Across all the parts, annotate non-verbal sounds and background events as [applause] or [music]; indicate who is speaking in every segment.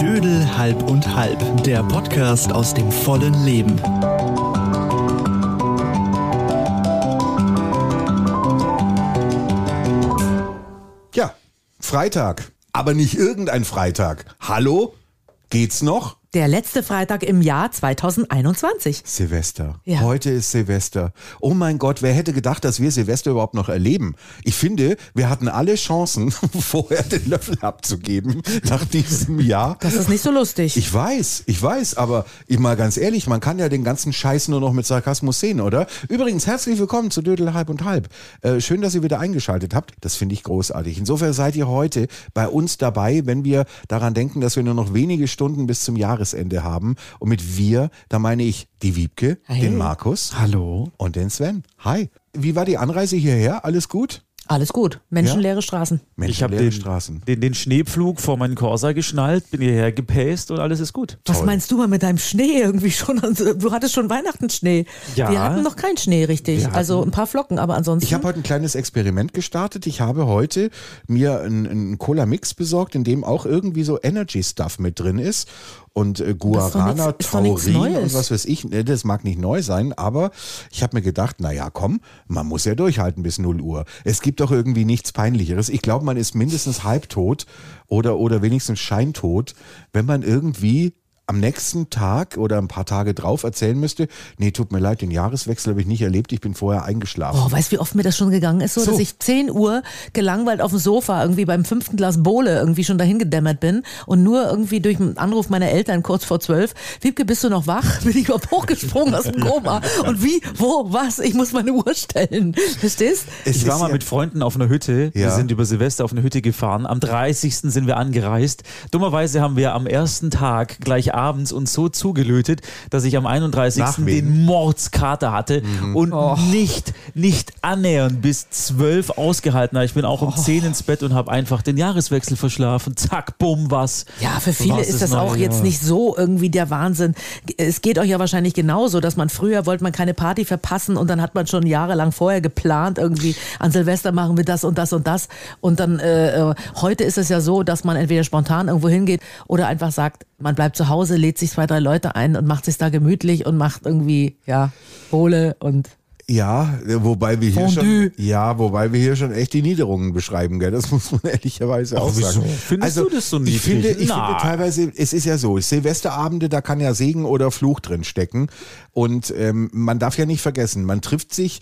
Speaker 1: Dödel halb und halb, der Podcast aus dem vollen Leben.
Speaker 2: Ja, Freitag. Aber nicht irgendein Freitag. Hallo? Geht's noch?
Speaker 3: Der letzte Freitag im Jahr 2021.
Speaker 2: Silvester.
Speaker 3: Ja.
Speaker 2: Heute ist Silvester. Oh mein Gott, wer hätte gedacht, dass wir Silvester überhaupt noch erleben? Ich finde, wir hatten alle Chancen, [laughs] vorher den Löffel abzugeben nach diesem Jahr.
Speaker 3: Das ist nicht so lustig.
Speaker 2: Ich weiß, ich weiß, aber ich mal ganz ehrlich, man kann ja den ganzen Scheiß nur noch mit Sarkasmus sehen, oder? Übrigens, herzlich willkommen zu Dödel halb und halb. Äh, schön, dass ihr wieder eingeschaltet habt. Das finde ich großartig. Insofern seid ihr heute bei uns dabei, wenn wir daran denken, dass wir nur noch wenige Stunden bis zum Jahresende haben. Und mit wir, da meine ich die Wiebke,
Speaker 3: Hey.
Speaker 2: den Markus
Speaker 1: Hallo.
Speaker 2: und den Sven. Hi. Wie war die Anreise hierher? Alles gut?
Speaker 3: Alles gut. Menschenleere Straßen.
Speaker 2: Menschenleere
Speaker 4: Ich habe den,
Speaker 2: Straßen.
Speaker 4: den, den Schneepflug vor meinen Corsa geschnallt, bin hierher gepäst und alles ist gut.
Speaker 3: Was meinst du mal mit deinem Schnee irgendwie schon? Also, Du hattest schon Weihnachtenschnee.
Speaker 4: Ja.
Speaker 3: Wir hatten noch keinen Schnee richtig.
Speaker 2: Wir hatten-
Speaker 3: Also ein paar Flocken, aber ansonsten.
Speaker 2: Ich habe heute ein kleines Experiment gestartet. Ich habe heute mir einen, einen Cola-Mix besorgt, in dem auch irgendwie so Energy-Stuff mit drin ist. Und äh, Guarana,
Speaker 3: nix-
Speaker 2: Taurin und was weiß ich. Ne, Das mag nicht neu sein, aber ich habe mir gedacht, na ja, komm, man muss ja durchhalten bis 0 Uhr. Es gibt doch irgendwie nichts Peinlicheres. Ich glaube, man ist mindestens halbtot oder, oder wenigstens scheintot, wenn man irgendwie am nächsten Tag oder ein paar Tage drauf erzählen müsste, nee, tut mir leid, den Jahreswechsel habe ich nicht erlebt, ich bin vorher eingeschlafen.
Speaker 3: Oh, weißt du, wie oft mir das schon gegangen ist, so,
Speaker 2: So.
Speaker 3: dass ich 10 Uhr gelangweilt auf dem Sofa irgendwie beim fünften Glas Bohle irgendwie schon dahin gedämmert bin und nur irgendwie durch einen Anruf meiner Eltern kurz vor zwölf, Wiebke, bist du noch wach? [laughs] Bin ich überhaupt hochgesprungen aus dem Koma. Und wie, wo, was? Ich muss meine Uhr stellen. Verstehst?
Speaker 2: Es
Speaker 4: Ich war mal
Speaker 2: ja-
Speaker 4: mit Freunden auf einer Hütte. Wir
Speaker 2: Ja.
Speaker 4: sind über Silvester auf eine Hütte gefahren. Am 30. sind wir angereist. Dummerweise haben wir am ersten Tag gleich abends uns so zugelötet, dass ich am 31.
Speaker 2: Nach wem?
Speaker 4: den Mordskater hatte und nicht, nicht annähernd bis 12 ausgehalten habe. Ich bin auch um 10 ins Bett und habe einfach den Jahreswechsel verschlafen. Zack, bumm, was.
Speaker 3: Ja, für viele ist das auch jetzt nicht so irgendwie der Wahnsinn. Es geht euch ja wahrscheinlich genauso, dass man früher wollte man keine Party verpassen und dann hat man schon jahrelang vorher geplant, irgendwie an Silvester machen wir das und das und das. Und dann äh, äh, heute ist es ja so, dass man entweder spontan irgendwo hingeht oder einfach sagt, man bleibt zu Hause, lädt sich zwei, drei Leute ein und macht sich da gemütlich und macht irgendwie, ja, Bohle und
Speaker 2: Ja, wobei wir hier
Speaker 3: Fondue.
Speaker 2: schon, ja, wobei wir hier schon echt die Niederungen beschreiben, gell? Das [laughs] muss man ehrlicherweise auch
Speaker 4: wieso?
Speaker 2: sagen.
Speaker 4: Findest du das so
Speaker 2: Ich
Speaker 4: niedrig?
Speaker 2: finde, ich
Speaker 4: Na.
Speaker 2: finde teilweise, es ist ja so, Silvesterabende, da kann ja Segen oder Fluch drin stecken. Und ähm, man darf ja nicht vergessen, man trifft sich,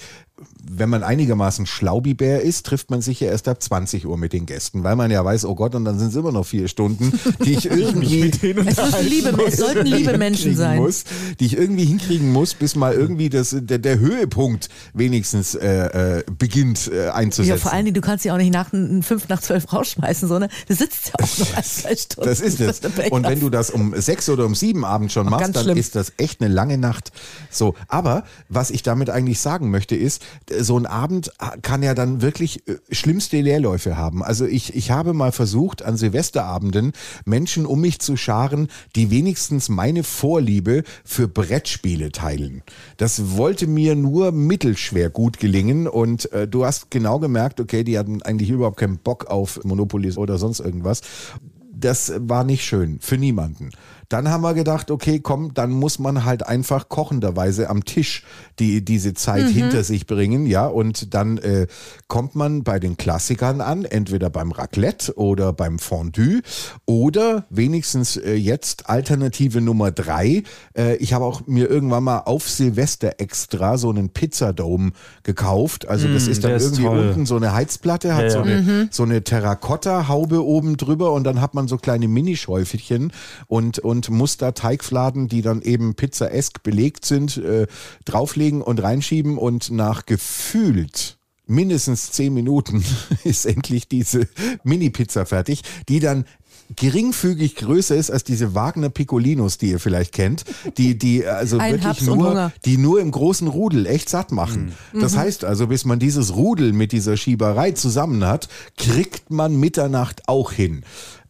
Speaker 2: wenn man einigermaßen Schlaubibär ist, trifft man sich ja erst ab 20 Uhr mit den Gästen, weil man ja weiß, oh Gott, und dann sind es immer noch vier Stunden, die ich [laughs] irgendwie
Speaker 3: es, [laughs] liebe, es sollten liebe Menschen
Speaker 2: hinkriegen
Speaker 3: sein.
Speaker 2: Muss, die ich irgendwie hinkriegen muss, bis mal irgendwie das, der, der Höhepunkt wenigstens äh, äh, beginnt äh, einzusetzen.
Speaker 3: Ja, vor allen Dingen, du kannst ja auch nicht nach fünf nach zwölf rausschmeißen, sondern du sitzt ja auch noch [laughs] ein, zwei Stunden.
Speaker 2: Das ist es. Und wenn du das um sechs oder um sieben abends schon machst, dann
Speaker 3: schlimm.
Speaker 2: ist das echt eine lange Nacht. So, aber was ich damit eigentlich sagen möchte, ist, so ein Abend kann ja dann wirklich äh, schlimmste Leerläufe haben. Also ich, ich habe mal versucht, an Silvesterabenden Menschen um mich zu scharen, die wenigstens meine Vorliebe für Brettspiele teilen. Das wollte mir nur mittelschwer gut gelingen und äh, du hast genau gemerkt, okay, die hatten eigentlich überhaupt keinen Bock auf Monopoly oder sonst irgendwas das war nicht schön für niemanden. Dann haben wir gedacht, okay, komm, dann muss man halt einfach kochenderweise am Tisch die diese Zeit hinter sich bringen, ja, und dann äh, kommt man bei den Klassikern an, entweder beim Raclette oder beim Fondue oder wenigstens äh, jetzt Alternative Nummer drei. Äh, ich habe auch mir irgendwann mal auf Silvester extra so einen Pizzadome gekauft. Also das ist dann irgendwie
Speaker 4: toll.
Speaker 2: unten so eine Heizplatte, hat
Speaker 4: Ja,
Speaker 2: so
Speaker 4: ja.
Speaker 2: eine, so eine Terrakotta-Haube oben drüber und dann hat man so kleine Minischäufelchen und, und muss da Teigfladen, die dann eben pizzaesk belegt sind, äh, drauflegen und reinschieben und nach gefühlt mindestens zehn Minuten [laughs] ist endlich diese Mini-Pizza fertig, die dann geringfügig größer ist als diese Wagner Piccolinos, die ihr vielleicht kennt, die, die also
Speaker 3: Ein
Speaker 2: wirklich
Speaker 3: und
Speaker 2: nur, die nur im großen Rudel echt satt machen. Das heißt also, bis man dieses Rudel mit dieser Schieberei zusammen hat, kriegt man Mitternacht auch hin.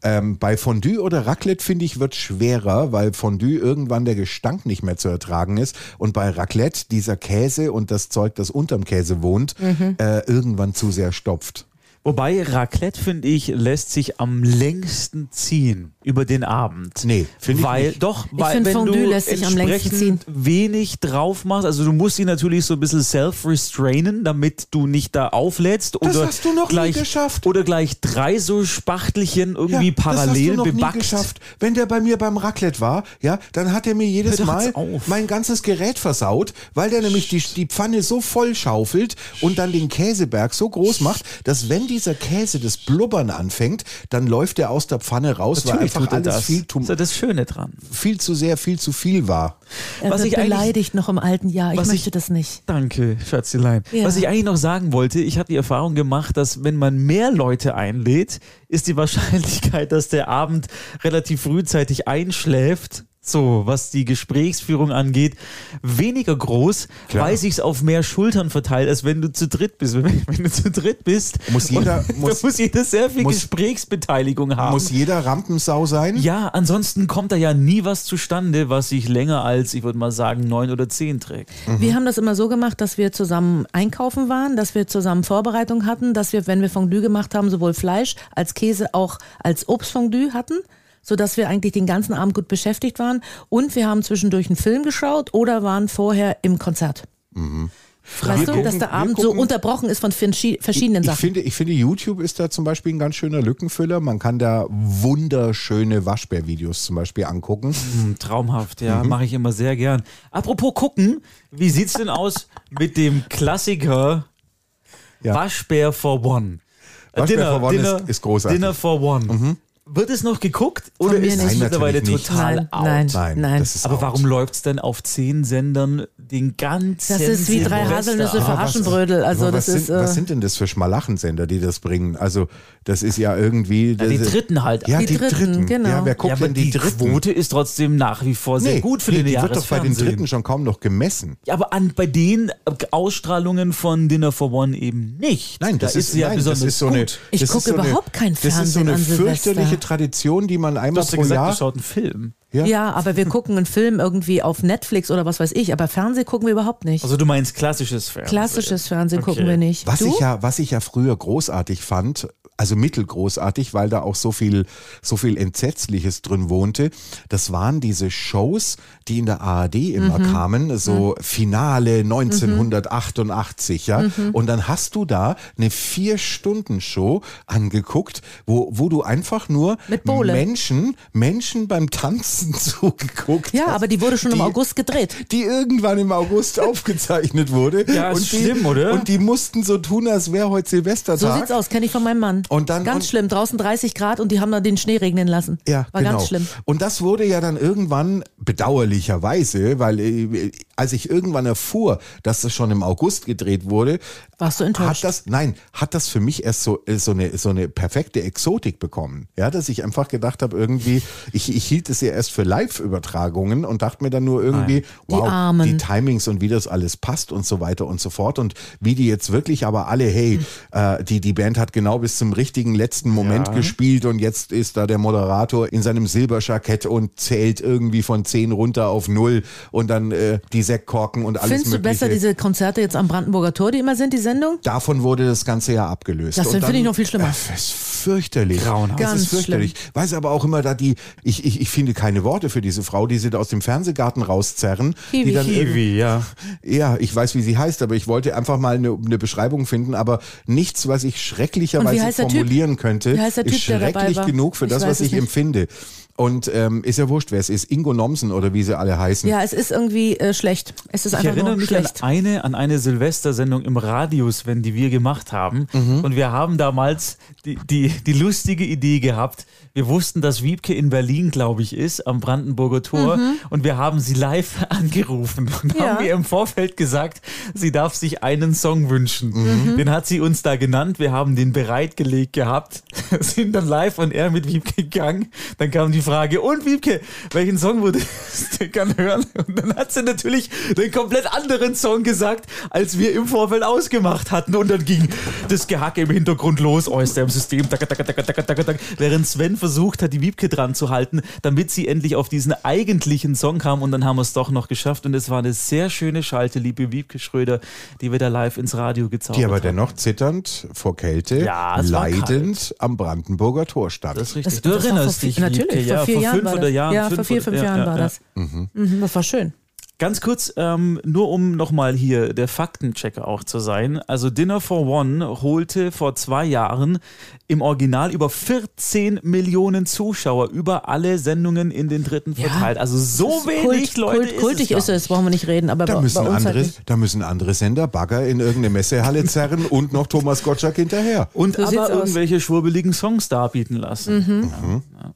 Speaker 2: Ähm, bei Fondue oder Raclette finde ich wird schwerer, weil Fondue irgendwann der Gestank nicht mehr zu ertragen ist und bei Raclette dieser Käse und das Zeug, das unterm Käse wohnt, äh, irgendwann zu sehr stopft.
Speaker 4: Wobei Raclette, finde ich, lässt sich am längsten ziehen über den Abend.
Speaker 2: Nee, finde ich
Speaker 4: weil,
Speaker 2: nicht.
Speaker 4: Doch,
Speaker 3: Ich
Speaker 4: weil wenn
Speaker 3: Fondue
Speaker 4: du
Speaker 3: lässt sich am längsten
Speaker 4: entsprechend wenig drauf machst, also du musst ihn natürlich so ein bisschen self-restrainen, damit du nicht da auflädst.
Speaker 2: Das
Speaker 4: oder
Speaker 2: hast du noch nie
Speaker 4: gleich,
Speaker 2: geschafft.
Speaker 4: Oder gleich drei so Spachtelchen irgendwie parallel
Speaker 2: das hast du noch
Speaker 4: bebackt.
Speaker 2: Nie geschafft. Wenn der bei mir beim Raclette war, ja, dann hat er mir jedes
Speaker 4: Hör doch
Speaker 2: Mal mein ganzes Gerät versaut, weil der nämlich die, die Pfanne so voll schaufelt und dann den Käseberg so groß macht, dass wenn dieser Käse das Blubbern anfängt, dann läuft er aus der Pfanne raus, weil
Speaker 4: Natürlich
Speaker 2: einfach
Speaker 4: tut er
Speaker 2: alles
Speaker 4: das.
Speaker 2: viel,
Speaker 4: das ist das Schöne dran.
Speaker 2: viel zu sehr, viel zu viel war.
Speaker 3: Er
Speaker 4: Was
Speaker 3: wird
Speaker 4: ich
Speaker 3: beleidigt noch im alten Jahr. Ich möchte
Speaker 4: ich-
Speaker 3: das nicht.
Speaker 4: Danke, Schatzelein.
Speaker 3: Ja.
Speaker 4: Was ich eigentlich noch sagen wollte, ich habe die Erfahrung gemacht, dass wenn man mehr Leute einlädt, ist die Wahrscheinlichkeit, dass der Abend relativ frühzeitig einschläft, so was die Gesprächsführung angeht, weniger groß,
Speaker 2: Klar.
Speaker 4: weil sich's auf mehr Schultern verteilt, als wenn du zu dritt bist. [laughs] Wenn, wenn du zu dritt bist,
Speaker 2: Muss jeder- [laughs] muss-
Speaker 4: muss jeder sehr viel
Speaker 2: muss-
Speaker 4: Gesprächsbeteiligung haben.
Speaker 2: Muss jeder Rampensau sein?
Speaker 4: ja, ansonsten kommt da ja nie was zustande, was sich länger als, ich würde mal sagen, neun oder zehn trägt.
Speaker 3: Wir haben das immer so gemacht, dass wir zusammen einkaufen waren, dass wir zusammen Vorbereitung hatten, dass wir, wenn wir Fondue gemacht haben, sowohl Fleisch als Käse auch als Obstfondue hatten, sodass wir eigentlich den ganzen Abend gut beschäftigt waren. Und wir haben zwischendurch einen Film geschaut oder waren vorher im Konzert. Weißt
Speaker 2: Wir
Speaker 3: du,
Speaker 2: gucken-
Speaker 3: dass der Abend so
Speaker 2: gucken-
Speaker 3: unterbrochen ist von verschi- verschiedenen
Speaker 2: Ich
Speaker 3: Sachen.
Speaker 2: finde, ich finde, YouTube ist da zum Beispiel ein ganz schöner Lückenfüller. Man kann da wunderschöne Waschbärvideos zum Beispiel angucken.
Speaker 4: Hm, Traumhaft,
Speaker 2: Mhm.
Speaker 4: ja, mache ich immer sehr gern. Apropos gucken, wie sieht's denn aus mit dem Klassiker
Speaker 2: Ja.
Speaker 4: Waschbär for One? Äh,
Speaker 2: Waschbär for One ist- ist großartig. Mhm.
Speaker 4: Dinner for One. Wird es noch geguckt oder ist es mittlerweile total
Speaker 3: Nein,
Speaker 4: out?
Speaker 3: nein.
Speaker 2: Nein,
Speaker 3: Nein.
Speaker 2: das ist
Speaker 4: Aber
Speaker 2: out.
Speaker 4: warum läuft's denn auf zehn Sendern den ganzen
Speaker 3: Das ist wie drei? Haselnüsse für Aschenbrödel. Also das
Speaker 2: was
Speaker 3: ist.
Speaker 2: sind, was
Speaker 3: Äh,
Speaker 2: sind denn das für Schmalachensender, die das bringen? Also das ist ja irgendwie...
Speaker 4: Ja, die dritten halt.
Speaker 2: Ja,
Speaker 3: Die
Speaker 2: die,
Speaker 3: Dritten,
Speaker 2: Dritten.
Speaker 3: genau.
Speaker 2: Ja, wer
Speaker 4: Ja,
Speaker 2: guckt
Speaker 4: aber
Speaker 2: denn die,
Speaker 4: die
Speaker 2: Dritten?
Speaker 4: Quote ist trotzdem nach wie vor sehr gut für
Speaker 2: nee,
Speaker 4: den
Speaker 2: die wird doch bei den. Dritten schon kaum noch gemessen.
Speaker 4: Ja, aber an, bei den Ausstrahlungen von Dinner for One eben nicht.
Speaker 2: Nein, das
Speaker 4: da
Speaker 2: ist,
Speaker 4: ja
Speaker 2: nein,
Speaker 4: besonders
Speaker 2: das ist so
Speaker 4: gut.
Speaker 2: eine.
Speaker 3: Ich
Speaker 2: das ist
Speaker 3: gucke überhaupt kein
Speaker 2: Das ist so
Speaker 3: Fernsehen
Speaker 2: eine
Speaker 3: an Silvester.
Speaker 2: fürchterliche Tradition, die man einmal pro
Speaker 4: gesagt,
Speaker 2: Jahr.
Speaker 4: du schaut einen Film.
Speaker 2: Ja?
Speaker 3: ja, aber wir gucken einen Film irgendwie auf Netflix oder was weiß ich. Aber Fernsehen gucken wir überhaupt nicht.
Speaker 4: Also du meinst klassisches Fernsehen.
Speaker 3: Klassisches Fernsehen
Speaker 4: Okay.
Speaker 3: gucken wir nicht.
Speaker 2: Was
Speaker 3: du?
Speaker 2: ich ja, was ich ja früher großartig fand, also mittelgroßartig, weil da auch so viel, so viel Entsetzliches drin wohnte. Das waren diese Shows, die in der ARD immer
Speaker 3: Mhm.
Speaker 2: kamen, so Finale 1988, ja.
Speaker 3: Mhm.
Speaker 2: Und dann hast du da eine Vier-Stunden-Show angeguckt, wo, wo du einfach nur. Menschen, Menschen beim Tanzen [laughs] zugeguckt
Speaker 3: Ja,
Speaker 2: hast,
Speaker 3: aber die wurde schon im
Speaker 2: die-
Speaker 3: August gedreht.
Speaker 2: die irgendwann im August [laughs] aufgezeichnet wurde.
Speaker 4: Ja, ist
Speaker 2: und die,
Speaker 4: schlimm, oder?
Speaker 2: Und die mussten so tun, als wäre heute Silvestertag.
Speaker 3: So sieht's aus, kenne ich von meinem Mann.
Speaker 2: Und dann-
Speaker 3: ganz
Speaker 2: und-
Speaker 3: schlimm, draußen 30 Grad und die haben da den Schnee regnen lassen.
Speaker 2: Ja,
Speaker 3: War
Speaker 2: genau.
Speaker 3: ganz schlimm.
Speaker 2: Und das wurde ja dann irgendwann bedauerlicherweise, weil äh, als ich irgendwann erfuhr, dass das schon im August gedreht wurde,
Speaker 3: Warst du enttäuscht?
Speaker 2: hat das nein, hat das für mich erst so äh, so eine so eine perfekte Exotik bekommen. Ja, dass ich einfach gedacht habe irgendwie, ich, ich hielt es ja erst für Live-Übertragungen und dachte mir dann nur irgendwie,
Speaker 3: Die
Speaker 2: wow,
Speaker 3: Armen.
Speaker 2: die Timings und wie das alles passt und so weiter und so fort und wie die jetzt wirklich aber alle, hey, äh, die die Band hat genau bis zum richtigen letzten Moment
Speaker 4: Ja.
Speaker 2: gespielt und jetzt ist da der Moderator in seinem Silberjackett und zählt irgendwie von 10 runter auf null und dann äh, die Sektkorken und alles
Speaker 3: Findest du besser diese Konzerte jetzt am Brandenburger Tor, die immer sind, die Sendung?
Speaker 2: Davon wurde das ganze ja abgelöst.
Speaker 3: Das finde ich noch viel schlimmer.
Speaker 2: Äh, Das ist fürchterlich.
Speaker 4: Grauenhaft.
Speaker 2: Das
Speaker 3: Ganz
Speaker 2: ist fürchterlich. Weiß aber auch immer da die, ich, ich, ich finde keine Worte für diese Frau, die sie da aus dem Fernsehgarten rauszerren.
Speaker 3: Kiwi.
Speaker 2: Die dann
Speaker 4: Kiwi, ja.
Speaker 2: Ja, ich weiß, wie sie heißt, aber ich wollte einfach mal eine, eine Beschreibung finden, aber nichts, was ich schrecklicherweise
Speaker 3: der Typ?
Speaker 2: formulieren könnte,
Speaker 3: Wie heißt der
Speaker 2: ist schrecklich genug für
Speaker 3: Ich
Speaker 2: das, was ich
Speaker 3: nicht.
Speaker 2: empfinde. Und ähm, ist ja wurscht, wer es ist. Ingo Nomsen oder wie sie alle heißen.
Speaker 3: Ja, es ist irgendwie äh, schlecht. Es ist
Speaker 4: Ich
Speaker 3: einfach
Speaker 4: erinnere
Speaker 3: nur
Speaker 4: mich
Speaker 3: schlecht.
Speaker 4: an eine, an eine Silvestersendung im Radius, wenn die wir gemacht haben.
Speaker 3: Mhm.
Speaker 4: Und wir haben damals die, die, die lustige Idee gehabt. Wir wussten, dass Wiebke in Berlin, glaube ich, ist, am Brandenburger Tor. Und wir haben sie live [laughs] angerufen und
Speaker 3: Mhm. Ja.
Speaker 4: haben ihr im Vorfeld gesagt, sie darf sich einen Song wünschen.
Speaker 3: Mhm.
Speaker 4: Den hat sie uns da genannt. Wir haben den bereitgelegt gehabt, [laughs] sind dann live und er mit Wiebke gegangen. Dann kam die Frage, und Wiebke, welchen Song würdest du gern hören? Und dann hat sie natürlich den komplett anderen Song gesagt, als wir im Vorfeld ausgemacht hatten. Und dann ging das Gehacke im Hintergrund los, Oyster im System, taka, taka, taka, taka, taka, taka, während Sven versucht hat, die Wiebke dran zu halten, damit sie endlich auf diesen eigentlichen Song kam. Und dann haben wir es doch noch geschafft. Und es war eine sehr schöne Schalte, liebe Wiebke Schröder, die wir da live ins Radio gezaubert
Speaker 2: Die aber
Speaker 4: haben.
Speaker 2: dennoch zitternd vor Kälte,
Speaker 4: Ja,
Speaker 2: leidend am Brandenburger Tor stand.
Speaker 4: Das ist richtig.
Speaker 3: Das-
Speaker 4: du erinnerst dich,
Speaker 3: vier- natürlich,
Speaker 4: Wiebke,
Speaker 3: vor
Speaker 4: ja,
Speaker 3: vier
Speaker 4: vor
Speaker 3: Jahren
Speaker 4: fünf
Speaker 3: war
Speaker 4: oder
Speaker 3: das.
Speaker 4: Jahren.
Speaker 3: Ja, vor vier,
Speaker 4: oder-
Speaker 3: fünf
Speaker 4: ja,
Speaker 3: Jahren
Speaker 4: ja,
Speaker 3: war
Speaker 4: ja.
Speaker 3: das. Mhm, das war schön.
Speaker 4: Ganz kurz, ähm, nur um nochmal hier der Faktenchecker auch zu sein. Also Dinner for One holte vor zwei Jahren im Original über 14 Millionen Zuschauer über alle Sendungen in den dritten
Speaker 3: Ja.
Speaker 4: verteilt. Also so wenig
Speaker 3: Kult,
Speaker 4: Leute
Speaker 3: Kult,
Speaker 4: ist
Speaker 3: kultig
Speaker 4: es
Speaker 3: ist es, brauchen wir nicht reden, aber
Speaker 2: Da
Speaker 3: bei,
Speaker 2: müssen,
Speaker 3: bei uns halt
Speaker 2: andere,
Speaker 3: nicht.
Speaker 2: da müssen andere Sender Bagger in irgendeine Messehalle [laughs] zerren und noch Thomas Gottschalk hinterher.
Speaker 4: Und
Speaker 3: So
Speaker 4: aber
Speaker 3: aus.
Speaker 4: irgendwelche schwurbeligen Songs darbieten lassen.
Speaker 3: Mhm.
Speaker 4: Ja, ja, ja.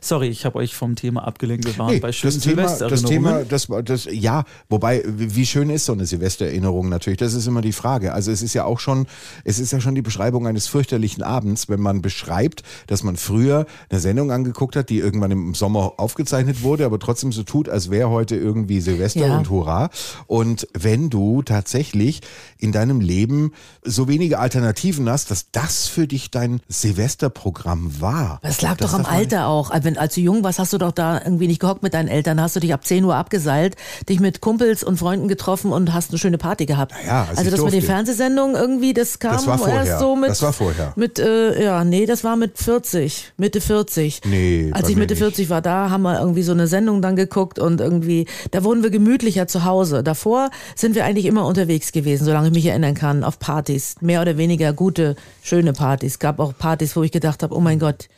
Speaker 4: Sorry, ich habe euch vom Thema abgelenkt. Wir waren
Speaker 2: Nee,
Speaker 4: bei schönen
Speaker 2: das Thema, das. Thema, das, das, ja, wobei, wie schön ist so eine Silvestererinnerung natürlich? Das ist immer die Frage. Also es ist ja auch schon, es ist ja schon die Beschreibung eines fürchterlichen Abends, wenn man beschreibt, dass man früher eine Sendung angeguckt hat, die irgendwann im Sommer aufgezeichnet wurde, aber trotzdem so tut, als wäre heute irgendwie Silvester
Speaker 3: Ja.
Speaker 2: und Hurra. Und wenn du tatsächlich in deinem Leben so wenige Alternativen hast, dass das für dich dein Silvesterprogramm war.
Speaker 3: Das lag
Speaker 2: Das
Speaker 3: doch am Alter auch. Wenn, als du jung warst, hast du doch da irgendwie nicht gehockt mit deinen Eltern. Hast du dich ab 10 Uhr abgeseilt, dich mit Kumpels und Freunden getroffen und hast eine schöne Party gehabt.
Speaker 2: Naja, als
Speaker 3: also das mit den
Speaker 2: durfte.
Speaker 3: Fernsehsendungen irgendwie, das kam
Speaker 2: Das
Speaker 3: erst so mit.
Speaker 2: Das war vorher.
Speaker 3: Mit, äh, ja, nee, das war mit 40, Mitte 40.
Speaker 2: Nee,
Speaker 3: Als ich Mitte
Speaker 2: nicht.
Speaker 3: 40 war, da haben wir irgendwie so eine Sendung dann geguckt und irgendwie, da wurden wir gemütlicher zu Hause. Davor sind wir eigentlich immer unterwegs gewesen, solange ich mich erinnern kann, auf Partys. Mehr oder weniger gute, schöne Partys. Gab auch Partys, wo ich gedacht habe, oh mein Gott,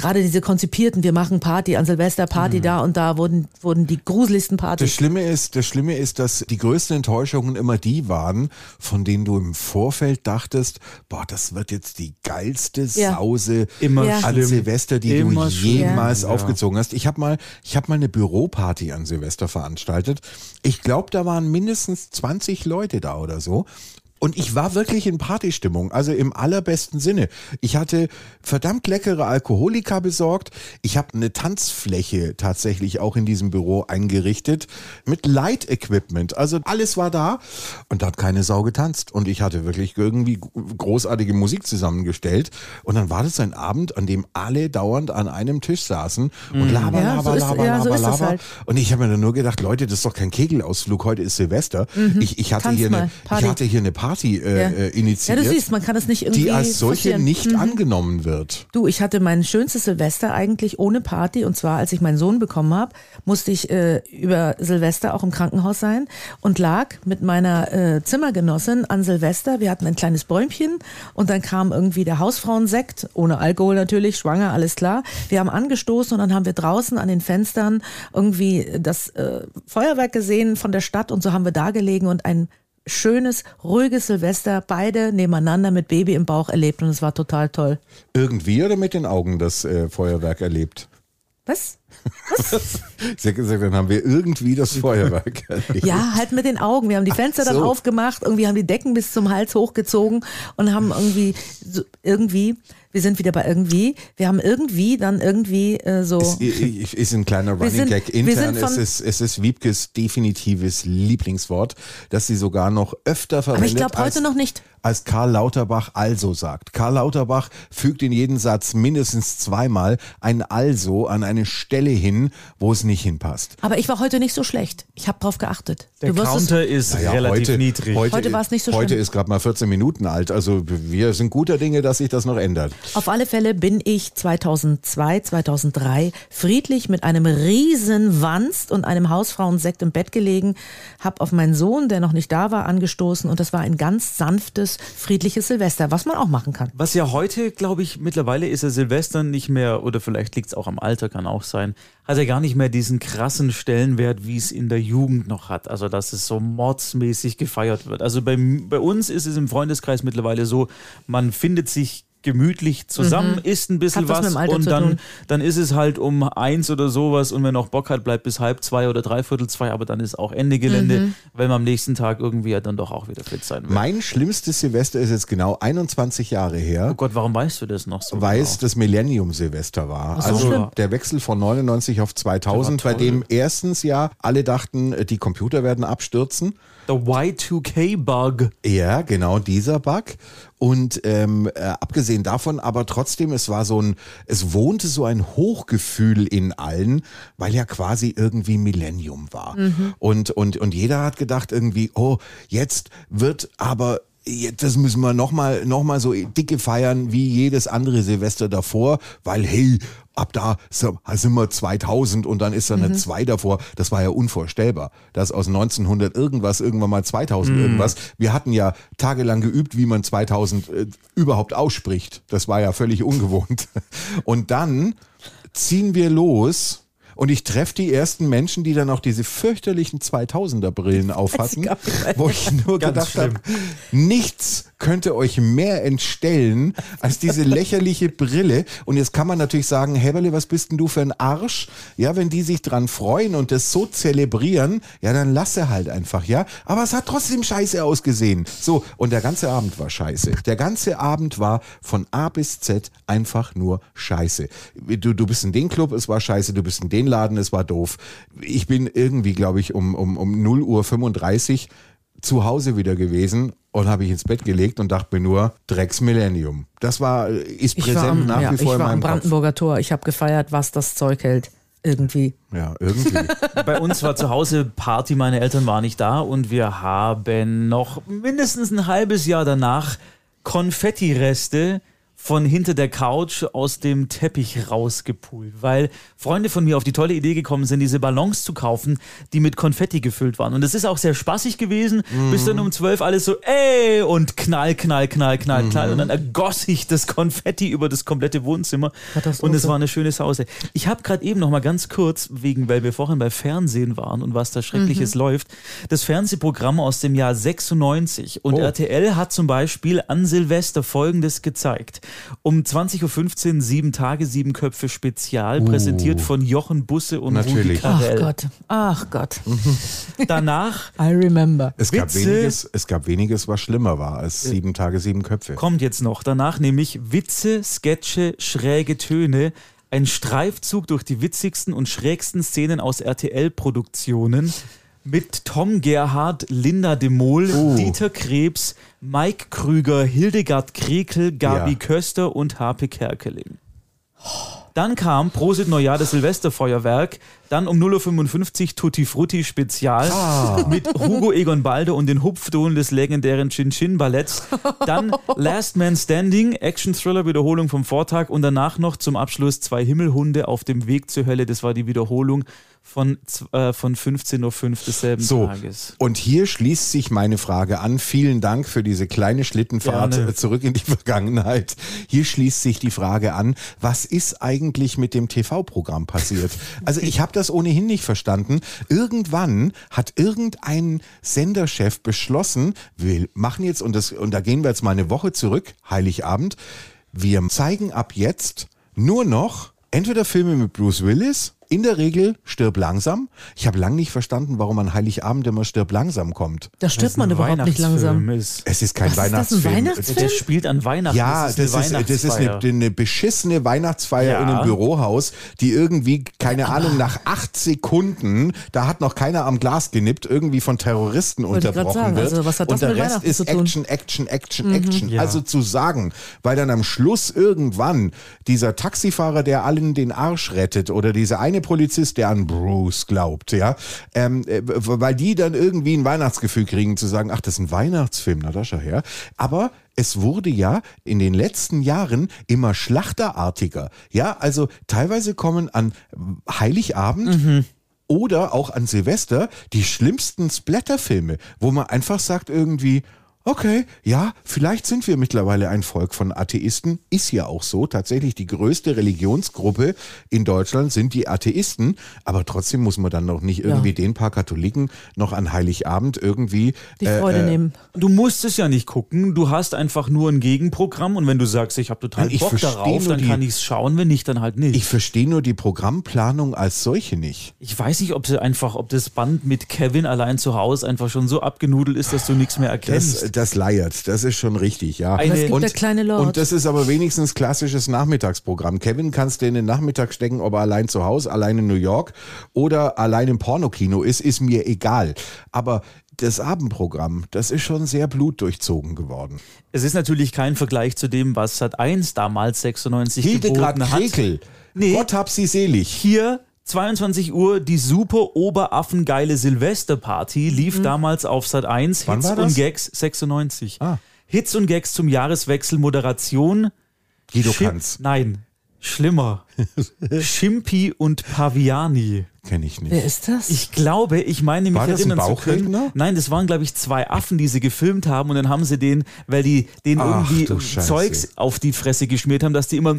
Speaker 3: gerade diese konzipierten, wir machen Party an Silvester, Party da und da, wurden, wurden die gruseligsten
Speaker 2: Das
Speaker 3: Partys.
Speaker 2: Schlimme ist, das Schlimme ist, dass die größten Enttäuschungen immer die waren, von denen du im Vorfeld dachtest, boah, das wird jetzt die geilste
Speaker 3: Ja.
Speaker 2: Sause
Speaker 4: Immer
Speaker 3: Ja.
Speaker 2: an
Speaker 4: schlimm.
Speaker 2: Silvester, die
Speaker 4: Immer
Speaker 2: du
Speaker 4: schlimm.
Speaker 2: jemals
Speaker 4: Ja.
Speaker 2: aufgezogen hast. Ich habe mal, ich habe mal eine Büroparty an Silvester veranstaltet. Ich glaube, da waren mindestens 20 Leute da oder so. Und ich war wirklich in Partystimmung, also im allerbesten Sinne. Ich hatte verdammt leckere Alkoholika besorgt. Ich habe eine Tanzfläche tatsächlich auch in diesem Büro eingerichtet mit Light Equipment. Also alles war da und da hat keine Sau getanzt. Und ich hatte wirklich irgendwie großartige Musik zusammengestellt. Und dann war das ein Abend, an dem alle dauernd an einem Tisch saßen und laber,
Speaker 3: Ja, so
Speaker 2: laber,
Speaker 3: ist-
Speaker 2: laber,
Speaker 3: ja, so
Speaker 2: laber,
Speaker 3: das
Speaker 2: laber.
Speaker 3: halt.
Speaker 2: Und ich habe mir dann nur gedacht, Leute, das ist doch kein Kegelausflug, heute ist Silvester. Ich, ich, hatte
Speaker 3: Tanz
Speaker 2: hier
Speaker 3: mal,
Speaker 2: eine,
Speaker 3: Party.
Speaker 2: ich hatte hier eine Party äh,
Speaker 3: Ja.
Speaker 2: äh,
Speaker 3: Ja,
Speaker 2: initiiert,
Speaker 3: du siehst, man kann das nicht irgendwie
Speaker 2: die als solche
Speaker 3: forcieren.
Speaker 2: nicht angenommen wird.
Speaker 3: Du, ich hatte mein schönstes Silvester eigentlich ohne Party und zwar, als ich meinen Sohn bekommen habe, musste ich äh, über Silvester auch im Krankenhaus sein und lag mit meiner äh, Zimmergenossin an Silvester. Wir hatten ein kleines Bäumchen und dann kam irgendwie der Hausfrauensekt, ohne Alkohol natürlich, schwanger, alles klar. Wir haben angestoßen und dann haben wir draußen an den Fenstern irgendwie das äh, Feuerwerk gesehen von der Stadt und so haben wir da gelegen und ein schönes, ruhiges Silvester, beide nebeneinander mit Baby im Bauch erlebt und es war total toll.
Speaker 2: Irgendwie oder mit den Augen das äh, Feuerwerk erlebt?
Speaker 3: Was?
Speaker 2: Sie [laughs] hat gesagt, dann haben wir irgendwie das Feuerwerk erlebt. [laughs]
Speaker 3: Ja, halt mit den Augen. Wir haben die Fenster dann
Speaker 2: so.
Speaker 3: aufgemacht, irgendwie haben die Decken bis zum Hals hochgezogen und haben irgendwie, so, irgendwie, wir sind wieder bei irgendwie, wir haben irgendwie dann irgendwie äh, so.
Speaker 2: Es ist ein kleiner Running
Speaker 3: sind-
Speaker 2: Gag. Intern
Speaker 3: von-
Speaker 2: ist es, es ist Wiebkes definitives Lieblingswort, das sie sogar noch öfter verwendet.
Speaker 3: aber ich glaube heute noch nicht.
Speaker 2: Als Karl Lauterbach also sagt. Karl Lauterbach fügt in jeden Satz mindestens zweimal ein also an eine Stelle hin, wo es nicht hinpasst.
Speaker 3: Aber ich war heute nicht so schlecht. Ich habe drauf geachtet.
Speaker 4: Der
Speaker 3: Du wirst es-
Speaker 4: Counter ist
Speaker 2: Naja,
Speaker 4: relativ
Speaker 2: heute,
Speaker 4: niedrig.
Speaker 2: Heute,
Speaker 3: Heute war es nicht so
Speaker 2: Heute
Speaker 3: schlimm.
Speaker 2: ist gerade mal 14 Minuten alt. Also wir sind guter Dinge, dass sich das noch ändert.
Speaker 3: Auf alle Fälle bin ich 2002, 2003 friedlich mit einem riesen Wanst und einem Hausfrauensekt im Bett gelegen, habe auf meinen Sohn, der noch nicht da war, angestoßen und das war ein ganz sanftes, friedliches Silvester, was man auch machen kann.
Speaker 4: Was ja heute, glaube ich, mittlerweile ist ja Silvester nicht mehr, oder vielleicht liegt es auch am Alter, kann auch sein, hat er gar nicht mehr diesen krassen Stellenwert, wie es in der Jugend noch hat. Also, dass es so mordsmäßig gefeiert wird. Also bei, bei uns ist es im Freundeskreis mittlerweile so, man findet sich gemütlich zusammen, isst ein bisschen
Speaker 3: Mhm. Was
Speaker 4: was, und dann, dann ist es halt um eins oder sowas und wenn noch Bock hat, bleibt bis halb zwei oder dreiviertel zwei, aber dann ist auch Ende Gelände,
Speaker 3: Mhm.
Speaker 4: weil man am nächsten Tag irgendwie ja dann doch auch wieder fit sein will.
Speaker 2: Mein schlimmstes Silvester ist jetzt genau 21 Jahre her.
Speaker 4: oh Gott, warum weißt du das noch so?
Speaker 2: weil
Speaker 4: genau?
Speaker 2: es das Millennium-Silvester war.
Speaker 3: so,
Speaker 2: also
Speaker 3: schlimm.
Speaker 2: der Wechsel von 99 auf 2000,
Speaker 4: Der
Speaker 2: bei dem erstens ja alle dachten, die Computer werden abstürzen.
Speaker 4: The Y2K-Bug.
Speaker 2: Ja, genau dieser Bug. Und ähm, äh, abgesehen davon, aber trotzdem, es war so ein, es wohnte so ein Hochgefühl in allen, weil ja quasi irgendwie Millennium war. Und, und, und jeder hat gedacht irgendwie, oh, jetzt wird aber jetzt- das müssen wir nochmal noch mal so dicke feiern wie jedes andere Silvester davor, weil hey, ab da sind wir 2000 und dann ist da eine 2 davor. Das war ja unvorstellbar, dass aus 1900 irgendwas irgendwann mal 2000 irgendwas. Wir hatten ja tagelang geübt, wie man 2000 äh, überhaupt ausspricht. Das war ja völlig ungewohnt. [laughs] Und dann ziehen wir los. Und ich treffe die ersten Menschen, die dann auch diese fürchterlichen 2000er Brillen aufhatten, wo ich nur gedacht habe, nichts könnte euch mehr entstellen als diese lächerliche Brille. Und jetzt kann man natürlich sagen, Heberle, was bist denn du für ein Arsch? Ja, wenn die sich dran freuen und das so zelebrieren, ja, dann lasse halt einfach, ja. Aber es hat trotzdem scheiße ausgesehen. So, und der ganze Abend war scheiße. Der ganze Abend war von A bis Z einfach nur scheiße. Du, du bist in den Club, es war scheiße, du bist in den Laden, es war doof. Ich bin irgendwie, glaube ich, um, um, um 0 Uhr 35 zu Hause wieder gewesen und habe ich ins Bett gelegt und dachte mir nur, Drecks Millennium. Das war, äh, ist
Speaker 3: Ich war
Speaker 2: präsent
Speaker 3: am,
Speaker 2: nach
Speaker 3: ja,
Speaker 2: wie
Speaker 3: ich
Speaker 2: vor in
Speaker 3: war am
Speaker 2: meinem Kopf.
Speaker 3: Brandenburger Tor. Ich habe gefeiert, was das Zeug hält. Irgendwie.
Speaker 2: Ja, irgendwie. [laughs]
Speaker 4: Bei uns war zu Hause Party, meine Eltern waren nicht da und wir haben noch mindestens ein halbes Jahr danach Konfettireste von hinter der Couch aus dem Teppich rausgepult, weil Freunde von mir auf die tolle Idee gekommen sind, diese Ballons zu kaufen, die mit Konfetti gefüllt waren. Und das ist auch sehr spaßig gewesen, bis dann um zwölf alles so, ey, und knall, knall, knall, knall, knall. Und dann ergoss ich das Konfetti über das komplette Wohnzimmer. Und es war eine schöne Sause. Ich habe gerade eben noch mal ganz kurz, wegen, weil wir vorhin bei Fernsehen waren und was da Schreckliches läuft, das Fernsehprogramm aus dem Jahr 96. Und
Speaker 2: Oh.
Speaker 4: RTL hat zum Beispiel an Silvester Folgendes gezeigt. Um 20.15 Uhr sieben Tage, sieben Köpfe Spezial, präsentiert von Jochen Busse und Rudi
Speaker 2: Natürlich.
Speaker 3: Ach
Speaker 4: Carell.
Speaker 3: Gott. Ach Gott. [laughs]
Speaker 4: Danach
Speaker 3: I remember.
Speaker 2: Es gab,
Speaker 4: Witze.
Speaker 2: weniges, es gab weniges, was schlimmer war als sieben Tage, sieben Köpfe.
Speaker 4: kommt jetzt noch. Danach nämlich Witze, Sketche, schräge Töne. Ein Streifzug durch die witzigsten und schrägsten Szenen aus RTL-Produktionen mit Tom Gerhardt, Linda de Mol,
Speaker 2: Oh.
Speaker 4: Dieter Krebs, Mike Krüger, Hildegard Krekel, Gabi
Speaker 2: Ja.
Speaker 4: Köster und Harpe Kerkeling. Dann kam Prosit Neujahr das Silvesterfeuerwerk, dann um 0.55 Uhr Tutti Frutti Spezial mit Hugo Egon Balder und den Hupfdohlen des legendären Chin Chin Balletts. Dann [laughs] Last Man Standing, Action-Thriller Wiederholung vom Vortag und danach noch zum Abschluss zwei Himmelhunde auf dem Weg zur Hölle. Das war die Wiederholung von, äh, von 15.05 Uhr desselben
Speaker 2: So,
Speaker 4: Tages.
Speaker 2: und hier schließt sich meine Frage an. Vielen Dank für diese kleine Schlittenfahrt
Speaker 4: Gerne.
Speaker 2: zurück in die [laughs] Vergangenheit. Hier schließt sich die Frage an, was ist eigentlich mit dem TV-Programm passiert? Also ich habe das ohnehin nicht verstanden. Irgendwann hat irgendein Senderchef beschlossen, wir machen jetzt, und, das, und da gehen wir jetzt mal eine Woche zurück, Heiligabend, wir zeigen ab jetzt nur noch entweder Filme mit Bruce Willis, in der Regel Stirb langsam. Ich habe lange nicht verstanden, warum an Heiligabend immer Stirb langsam kommt.
Speaker 3: Da stirbt man überhaupt nicht langsam.
Speaker 4: Weihnachtsfilm Ist.
Speaker 2: Es ist kein
Speaker 3: Was ist das, ein
Speaker 2: Weihnachtsfilm.
Speaker 3: Weihnachtsfilm?
Speaker 4: Der spielt an Weihnachten.
Speaker 2: Ja, das ist,
Speaker 4: eine
Speaker 2: das ist eine, eine beschissene Weihnachtsfeier
Speaker 4: Ja.
Speaker 2: in einem Bürohaus, die irgendwie, keine Ahnung, nach acht Sekunden, da hat noch keiner am Glas genippt, irgendwie von Terroristen
Speaker 3: Wollte
Speaker 2: unterbrochen
Speaker 3: sagen,
Speaker 2: wird.
Speaker 3: also was hat
Speaker 2: Und
Speaker 3: das
Speaker 2: der
Speaker 3: mit
Speaker 2: Rest ist? Action, Action, Action, Action.
Speaker 4: Ja.
Speaker 2: Also zu sagen, weil dann am Schluss irgendwann dieser Taxifahrer, der allen den Arsch rettet, oder diese eine kleine Polizist, der an Bruce glaubt, ja, ähm, äh, weil die dann irgendwie ein Weihnachtsgefühl kriegen, zu sagen, ach, das ist ein Weihnachtsfilm, na da schau her. Aber es wurde ja in den letzten Jahren immer schlachterartiger. Ja, also teilweise kommen an Heiligabend oder auch an Silvester die schlimmsten Splatterfilme, wo man einfach sagt irgendwie, Okay, ja, vielleicht sind wir mittlerweile ein Volk von Atheisten. Ist ja auch so. Tatsächlich die größte Religionsgruppe in Deutschland sind die Atheisten. Aber trotzdem muss man dann noch nicht irgendwie
Speaker 3: Ja.
Speaker 2: den paar Katholiken noch an Heiligabend irgendwie.
Speaker 3: Die Freude nehmen.
Speaker 4: Du musst es ja nicht gucken, du hast einfach nur ein Gegenprogramm und wenn du sagst, ich habe total
Speaker 2: ich
Speaker 4: Bock darauf, dann
Speaker 2: die-
Speaker 4: kann ich es schauen, wenn nicht, dann halt nicht.
Speaker 2: Ich verstehe nur die Programmplanung als solche nicht.
Speaker 4: Ich weiß nicht, ob sie einfach, ob das Band mit Kevin allein zu Hause einfach schon so abgenudelt ist, dass du nichts mehr erkennst.
Speaker 2: Das, das leiert, das ist schon richtig, ja.
Speaker 4: Eine-
Speaker 3: es gibt der kleine Lord.
Speaker 2: Und das ist aber wenigstens klassisches Nachmittagsprogramm. Kevin kannst du in den Nachmittag stecken, ob er allein zu Hause, allein in New York oder allein im Pornokino ist, ist mir egal. Aber das Abendprogramm, das ist schon sehr blutdurchzogen geworden.
Speaker 4: es ist natürlich kein Vergleich zu dem, was Sat 1 damals 96
Speaker 2: Hildegard
Speaker 4: geboten hat.
Speaker 2: Krekel,
Speaker 4: Nee.
Speaker 2: Gott hab sie selig.
Speaker 4: Hier 22 Uhr die super oberaffengeile Silvesterparty lief damals auf Sat 1
Speaker 2: Wann
Speaker 4: Hits und Gags 96.
Speaker 2: Ah.
Speaker 4: Hits und Gags zum Jahreswechsel Moderation
Speaker 2: Guido Kanz,
Speaker 4: Nein, schlimmer. [laughs] Schimpi und Paviani.
Speaker 2: Kenne ich nicht.
Speaker 3: Wer ist das?
Speaker 4: Ich glaube, ich meine mich
Speaker 2: War das ein
Speaker 4: erinnern zu können. Nein, das waren glaube ich zwei Affen, die sie gefilmt haben und dann haben sie den, weil die den irgendwie. Zeugs auf die Fresse geschmiert haben, dass die immer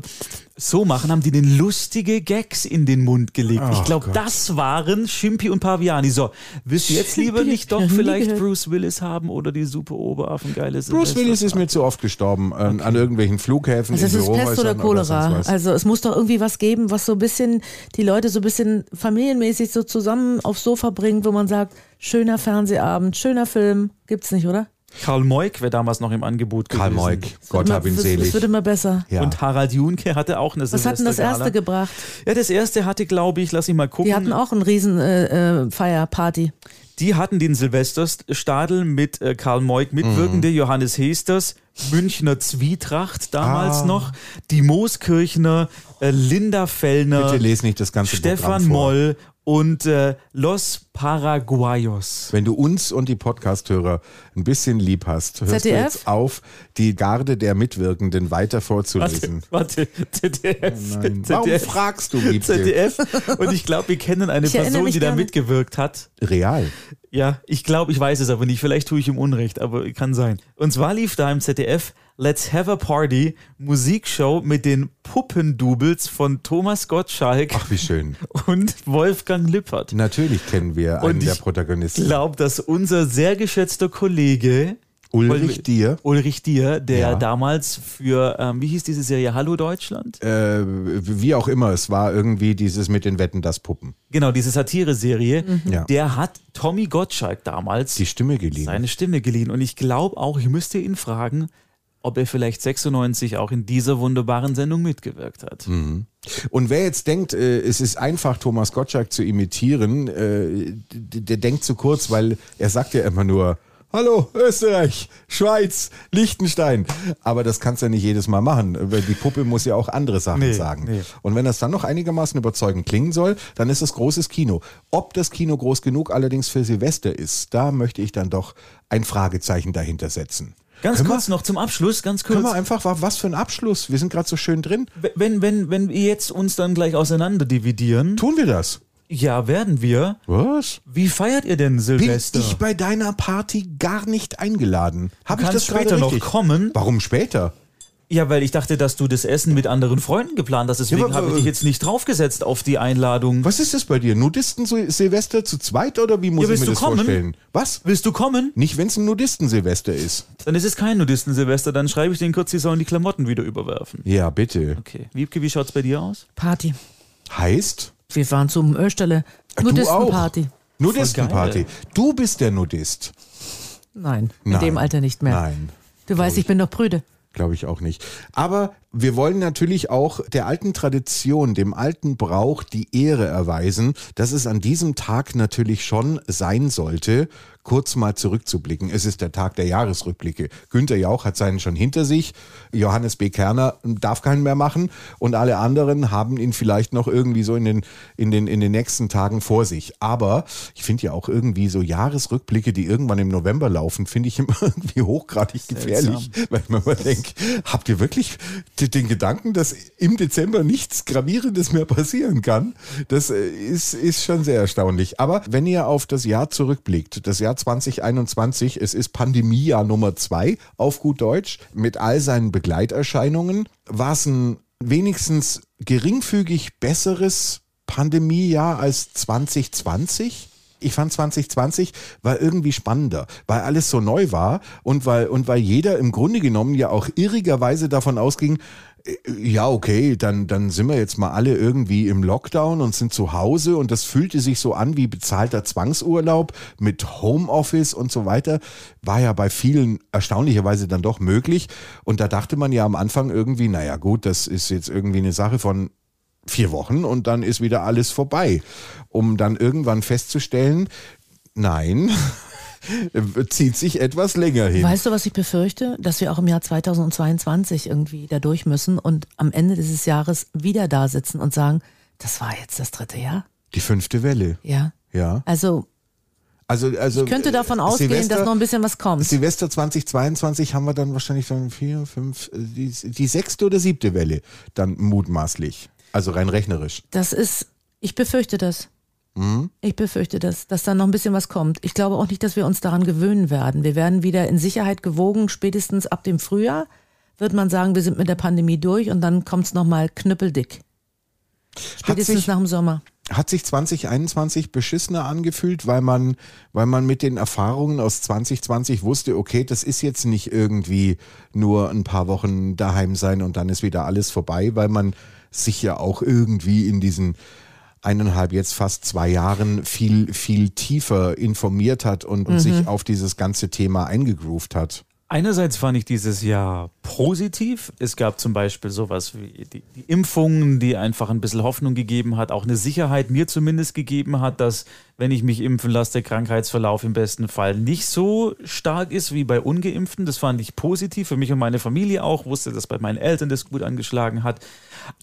Speaker 4: so machen, haben die den lustige Gags in den Mund gelegt. ich
Speaker 2: Ach
Speaker 4: glaube, das waren Schimpi und Paviani. So, willst du jetzt lieber nicht doch vielleicht. Bruce Willis haben oder die super Oberaffengeile
Speaker 2: Bruce
Speaker 4: Silvester-
Speaker 2: Willis ist mir zu oft gestorben an, an irgendwelchen Flughäfen.
Speaker 3: Also
Speaker 2: in
Speaker 3: es ist Pest oder Cholera. Also es muss doch irgendwie was geben, was so ein bisschen die Leute so ein bisschen familienmäßig so zusammen aufs Sofa bringt, wo man sagt, schöner Fernsehabend, schöner Film. Gibt's nicht, oder?
Speaker 4: Karl Moik wäre damals noch im Angebot
Speaker 2: Karl
Speaker 4: gewesen.
Speaker 2: Moik,
Speaker 3: Es wird
Speaker 2: Gott
Speaker 3: immer-
Speaker 2: hab ihn selig.
Speaker 3: Es wird immer besser.
Speaker 2: ja.
Speaker 4: Und Harald Junke hatte auch eine
Speaker 3: Was hat denn das erste gebracht?
Speaker 4: Ja, das erste hatte, glaube ich, lass ich mal gucken.
Speaker 3: Die hatten auch einen riesen äh, äh, Feierparty.
Speaker 4: Die hatten den Silvesterstadel mit äh, Karl Moik mitwirkende,
Speaker 2: Mhm.
Speaker 4: Johannes Hesters, Münchner Zwietracht damals
Speaker 2: Ah.
Speaker 4: noch, die Mooskirchner, äh, Linda Fellner,
Speaker 2: Bitte lese nicht das ganze
Speaker 4: Stefan. Moll und äh, Los Paraguayos.
Speaker 2: Wenn du uns und die Podcast-Hörer ein bisschen lieb hast, hörst
Speaker 3: ZDF?
Speaker 2: du jetzt auf, die Garde der Mitwirkenden weiter vorzulesen.
Speaker 4: Warte, ZDF.
Speaker 2: Nein. [laughs] Warum
Speaker 4: ZDF.
Speaker 2: fragst du, Wiebke?
Speaker 4: ZDF. Und ich glaube, wir kennen eine
Speaker 3: Ich
Speaker 4: Person, die da mitgewirkt hat.
Speaker 2: Real.
Speaker 4: Ja, ich glaube, ich weiß es aber nicht. Vielleicht tue ich ihm Unrecht, aber kann sein. Und zwar lief da im ZDF Let's Have a Party, Musikshow mit den Puppendoubles von Thomas Gottschalk
Speaker 2: Ach, wie schön. [laughs]
Speaker 4: und Wolfgang Lippert.
Speaker 2: Natürlich kennen wir einen
Speaker 4: Und
Speaker 2: der Protagonisten.
Speaker 4: Ich glaube, dass unser sehr geschätzter Kollege
Speaker 2: Ulrich Dier.
Speaker 4: Ulrich Dier, der
Speaker 2: Ja.
Speaker 4: damals für, ähm, wie hieß diese Serie, Hallo Deutschland?
Speaker 2: Äh, wie auch immer, es war irgendwie dieses mit den Wetten, das Puppen.
Speaker 4: Genau, diese Satire-Serie,
Speaker 2: Ja.
Speaker 4: der hat Tommy Gottschalk damals
Speaker 2: Die Stimme geliehen.
Speaker 4: seine Stimme geliehen. Und ich glaube auch, ich müsste ihn fragen, ob er vielleicht 96 auch in dieser wunderbaren Sendung mitgewirkt hat.
Speaker 2: Mhm. Und wer jetzt denkt, äh, es ist einfach, Thomas Gottschalk zu imitieren, äh, der denkt zu kurz, weil er sagt ja immer nur, Hallo, Österreich, Schweiz, Liechtenstein. Aber das kannst du ja nicht jedes Mal machen, die Puppe muss ja auch andere Sachen
Speaker 4: Nee,
Speaker 2: sagen.
Speaker 4: nee.
Speaker 2: Und wenn das dann noch einigermaßen überzeugend klingen soll, dann ist es großes Kino. Ob das Kino groß genug allerdings für Silvester ist, da möchte ich dann doch ein Fragezeichen dahinter setzen.
Speaker 4: Ganz
Speaker 2: Können wir-
Speaker 4: kurz noch zum Abschluss, ganz
Speaker 2: Können
Speaker 4: kurz.
Speaker 2: wir einfach, wa- was für ein Abschluss? Wir sind gerade so schön drin.
Speaker 4: Wenn, wenn, wenn wir jetzt uns dann gleich auseinander dividieren,
Speaker 2: Tun wir das?
Speaker 4: Ja, werden wir.
Speaker 2: Was?
Speaker 4: Wie feiert ihr denn
Speaker 2: Bin
Speaker 4: Silvester?
Speaker 2: ich bei deiner Party gar nicht eingeladen? Habe ich
Speaker 4: kannst
Speaker 2: das
Speaker 4: später noch kommen.
Speaker 2: Warum später?
Speaker 4: Ja, weil ich dachte, dass du das Essen mit anderen Freunden geplant hast. Deswegen
Speaker 2: aber-
Speaker 4: habe ich dich jetzt nicht draufgesetzt auf die Einladung.
Speaker 2: Was ist das bei dir? Nudisten Silvester zu zweit oder wie muss
Speaker 4: Ja,
Speaker 2: ich
Speaker 4: willst
Speaker 2: mir
Speaker 4: du
Speaker 2: das
Speaker 4: kommen?
Speaker 2: vorstellen? Was?
Speaker 4: Willst du kommen?
Speaker 2: Nicht, wenn es ein Nudisten-Silvester ist.
Speaker 4: Dann ist es kein Nudisten-Silvester. Dann schreibe ich denen kurz, sie sollen die Klamotten wieder überwerfen.
Speaker 2: Ja, bitte.
Speaker 4: Okay. Wiebke, wie schaut's bei dir aus?
Speaker 3: Party.
Speaker 2: Heißt?
Speaker 3: Wir fahren zum Österle.
Speaker 2: Auch?
Speaker 3: Nudistenparty.
Speaker 2: Nudistenparty. Du bist der Nudist.
Speaker 3: Nein, in
Speaker 2: Nein.
Speaker 3: dem Alter nicht mehr.
Speaker 2: Nein.
Speaker 3: Du weißt, ich bin doch prüde.
Speaker 2: Glaube ich auch nicht. Aber wir wollen natürlich auch der alten Tradition, dem alten Brauch die Ehre erweisen, dass es an diesem Tag natürlich schon sein sollte, kurz mal zurückzublicken. Es ist der Tag der Jahresrückblicke. Günter Jauch hat seinen schon hinter sich. Johannes B. Kerner darf keinen mehr machen und alle anderen haben ihn vielleicht noch irgendwie so in den, in den, in den nächsten Tagen vor sich. Aber ich finde ja auch irgendwie so Jahresrückblicke, die irgendwann im November laufen, finde ich immer [laughs] irgendwie hochgradig gefährlich, weil ich mir mal denke, habt ihr wirklich den Gedanken, dass im Dezember nichts Gravierendes mehr passieren kann? Das äh, ist, ist schon sehr erstaunlich. Aber wenn ihr auf das Jahr zurückblickt, das Jahr 2021, es ist Pandemiejahr Nummer zwei auf gut Deutsch, mit all seinen Begleiterscheinungen, war es ein wenigstens geringfügig besseres Pandemiejahr als 2020? ich fand 2020 war irgendwie spannender, weil alles so neu war und weil, und weil jeder im Grunde genommen ja auch irrigerweise davon ausging, ja, okay, dann, dann sind wir jetzt mal alle irgendwie im Lockdown und sind zu Hause und das fühlte sich so an wie bezahlter Zwangsurlaub mit Homeoffice und so weiter. War ja bei vielen erstaunlicherweise dann doch möglich. Und da dachte man ja am Anfang irgendwie, naja gut, das ist jetzt irgendwie eine Sache von vier Wochen und dann ist wieder alles vorbei. Um dann irgendwann festzustellen, nein, [laughs] zieht sich etwas länger hin.
Speaker 3: Weißt du, was ich befürchte? Dass wir auch im Jahr 2022 irgendwie da durch müssen und am Ende dieses Jahres wieder da sitzen und sagen, das war jetzt das dritte Jahr?
Speaker 2: Die fünfte Welle.
Speaker 3: Ja.
Speaker 2: Ja.
Speaker 3: Also
Speaker 2: also, also
Speaker 3: ich könnte davon
Speaker 2: äh,
Speaker 3: ausgehen,
Speaker 2: Silvester-
Speaker 3: dass noch ein bisschen was kommt.
Speaker 2: Silvester 2022 haben wir dann wahrscheinlich dann vier, fünf, äh, die, die sechste oder siebte Welle dann mutmaßlich. Also rein rechnerisch.
Speaker 3: Das ist, ich befürchte das.
Speaker 2: Mhm.
Speaker 3: Ich befürchte das, dass da noch ein bisschen was kommt. Ich glaube auch nicht, dass wir uns daran gewöhnen werden. Wir werden wieder in Sicherheit gewogen, spätestens ab dem Frühjahr wird man sagen, wir sind mit der Pandemie durch und dann kommt es nochmal knüppeldick. Spätestens
Speaker 2: sich-
Speaker 3: nach dem Sommer.
Speaker 2: Hat sich 2021 beschissener angefühlt, weil man, weil man mit den Erfahrungen aus 2020 wusste, okay, das ist jetzt nicht irgendwie nur ein paar Wochen daheim sein und dann ist wieder alles vorbei, weil man sich ja auch irgendwie in diesen eineinhalb, jetzt fast zwei Jahren viel, viel tiefer informiert hat und, und sich auf dieses ganze Thema eingegroovt hat.
Speaker 4: Einerseits fand ich dieses Jahr positiv. Es gab zum Beispiel sowas wie die, die Impfungen, die einfach ein bisschen Hoffnung gegeben hat, auch eine Sicherheit mir zumindest gegeben hat, dass wenn ich mich impfen lasse, der Krankheitsverlauf im besten Fall nicht so stark ist wie bei ungeimpften. Das fand ich positiv für mich und meine Familie auch. Wusste, dass bei meinen Eltern das gut angeschlagen hat.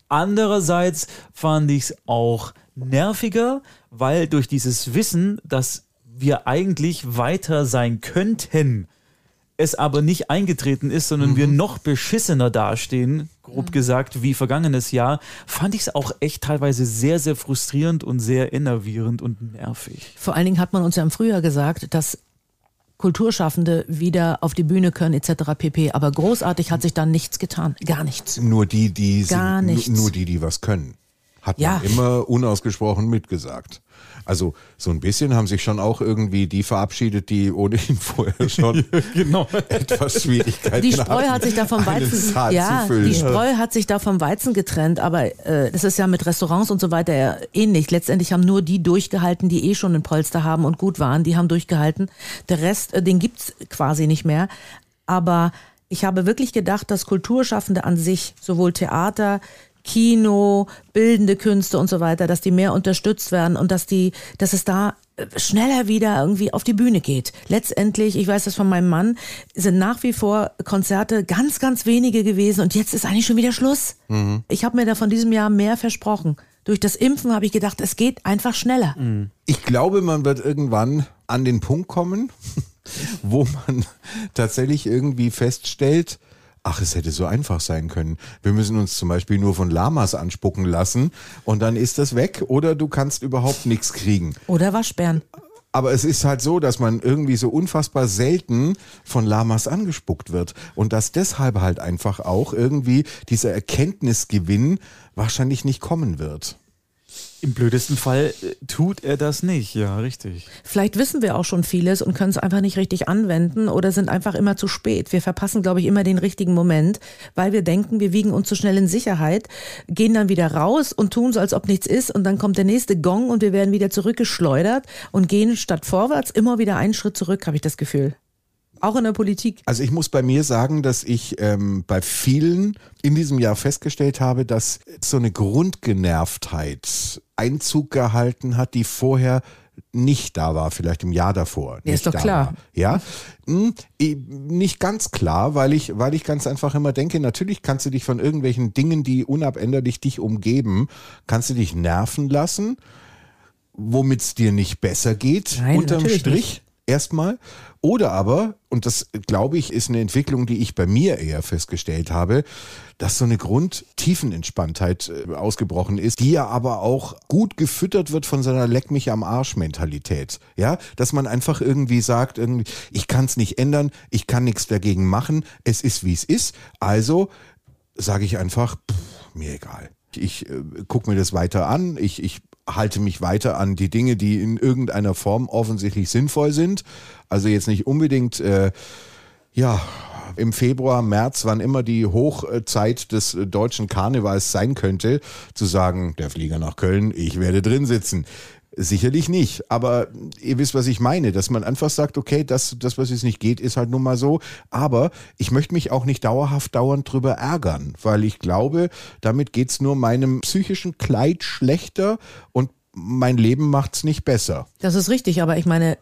Speaker 4: Andererseits fand ich es auch nerviger, weil durch dieses Wissen, dass wir eigentlich weiter sein könnten, es aber nicht eingetreten ist, sondern wir noch beschissener dastehen, grob gesagt, wie vergangenes Jahr, fand ich es auch echt teilweise sehr, sehr frustrierend und sehr innervierend und nervig.
Speaker 3: Vor allen Dingen hat man uns ja im Frühjahr gesagt, dass Kulturschaffende wieder auf die Bühne können etc. pp. Aber großartig hat sich da nichts getan. Gar nichts.
Speaker 2: Nur die, die
Speaker 3: Gar
Speaker 2: sind,
Speaker 3: nichts.
Speaker 2: nur die, die was können. Hat
Speaker 3: Ja.
Speaker 2: man immer unausgesprochen mitgesagt. Also so ein bisschen haben sich schon auch irgendwie die verabschiedet, die ohnehin [laughs] vorher schon [laughs]
Speaker 4: Genau.
Speaker 2: etwas Schwierigkeiten
Speaker 3: Die Spreu
Speaker 2: hatten,
Speaker 3: hat sich da vom Weizen, ja, die Spreu hat sich da vom Weizen getrennt, aber äh, das ist ja mit Restaurants und so weiter ähnlich. Letztendlich haben nur die durchgehalten, die eh schon ein Polster haben und gut waren, die haben durchgehalten. Der Rest, äh, den gibt's quasi nicht mehr. Aber ich habe wirklich gedacht, dass Kulturschaffende an sich, sowohl Theater, Kino, bildende Künste und so weiter, dass die mehr unterstützt werden und dass die, dass es da äh, schneller wieder irgendwie auf die Bühne geht. Letztendlich, ich weiß das von meinem Mann, sind nach wie vor Konzerte ganz, ganz wenige gewesen und jetzt ist eigentlich schon wieder Schluss. Ich habe mir da von diesem Jahr mehr versprochen. Durch das Impfen habe ich gedacht, es geht einfach schneller.
Speaker 2: Ich glaube, man wird irgendwann an den Punkt kommen, [laughs] wo man tatsächlich irgendwie feststellt, ach, es hätte so einfach sein können. Wir müssen uns zum Beispiel nur von Lamas anspucken lassen und dann ist das weg oder du kannst überhaupt nichts kriegen.
Speaker 3: Oder Waschbären.
Speaker 2: Aber es ist halt so, dass man irgendwie so unfassbar selten von Lamas angespuckt wird und dass deshalb halt einfach auch irgendwie dieser Erkenntnisgewinn wahrscheinlich nicht kommen wird.
Speaker 4: Im blödesten Fall äh, tut er das nicht, ja, richtig.
Speaker 3: Vielleicht wissen wir auch schon vieles und können es einfach nicht richtig anwenden oder sind einfach immer zu spät. Wir verpassen, glaube ich, immer den richtigen Moment, weil wir denken, wir wiegen uns zu schnell in Sicherheit, gehen dann wieder raus und tun so, als ob nichts ist und dann kommt der nächste Gong und wir werden wieder zurückgeschleudert und gehen statt vorwärts immer wieder einen Schritt zurück, habe ich das Gefühl. Auch in der Politik.
Speaker 2: Also ich muss bei mir sagen, dass ich ähm, bei vielen in diesem Jahr festgestellt habe, dass so eine Grundgenervtheit Einzug gehalten hat, die vorher nicht da war, vielleicht im Jahr davor.
Speaker 3: Ja, ist
Speaker 2: nicht
Speaker 3: doch
Speaker 2: da
Speaker 3: klar.
Speaker 2: War. Ja, Hm, nicht ganz klar, weil ich, weil ich ganz einfach immer denke, natürlich kannst du dich von irgendwelchen Dingen, die unabänderlich dich umgeben, kannst du dich nerven lassen, womit es dir nicht besser geht,
Speaker 3: Nein,
Speaker 2: unterm Strich
Speaker 3: nicht.
Speaker 2: Erstmal. Oder aber, und das glaube ich, ist eine Entwicklung, die ich bei mir eher festgestellt habe, dass so eine Grundtiefenentspanntheit äh, ausgebrochen ist, die ja aber auch gut gefüttert wird von so einer Leck mich am Arsch Mentalität. Ja, dass man einfach irgendwie sagt, irgendwie, ich kann es nicht ändern, ich kann nichts dagegen machen, es ist wie es ist. Also sage ich einfach, pff, mir egal. Ich äh, gucke mir das weiter an, ich, ich halte mich weiter an die Dinge, die in irgendeiner Form offensichtlich sinnvoll sind. Also jetzt nicht unbedingt, äh, ja, im Februar, März, wann immer die Hochzeit des deutschen Karnevals sein könnte, zu sagen, der Flieger nach Köln, ich werde drin sitzen. Sicherlich nicht, aber ihr wisst, was ich meine, dass man einfach sagt, okay, das, das, was jetzt nicht geht, ist halt nun mal so. Aber ich möchte mich auch nicht dauerhaft dauernd drüber ärgern, weil ich glaube, damit geht's nur meinem psychischen Kleid schlechter und mein Leben macht's nicht besser.
Speaker 3: Das ist richtig, aber ich meine,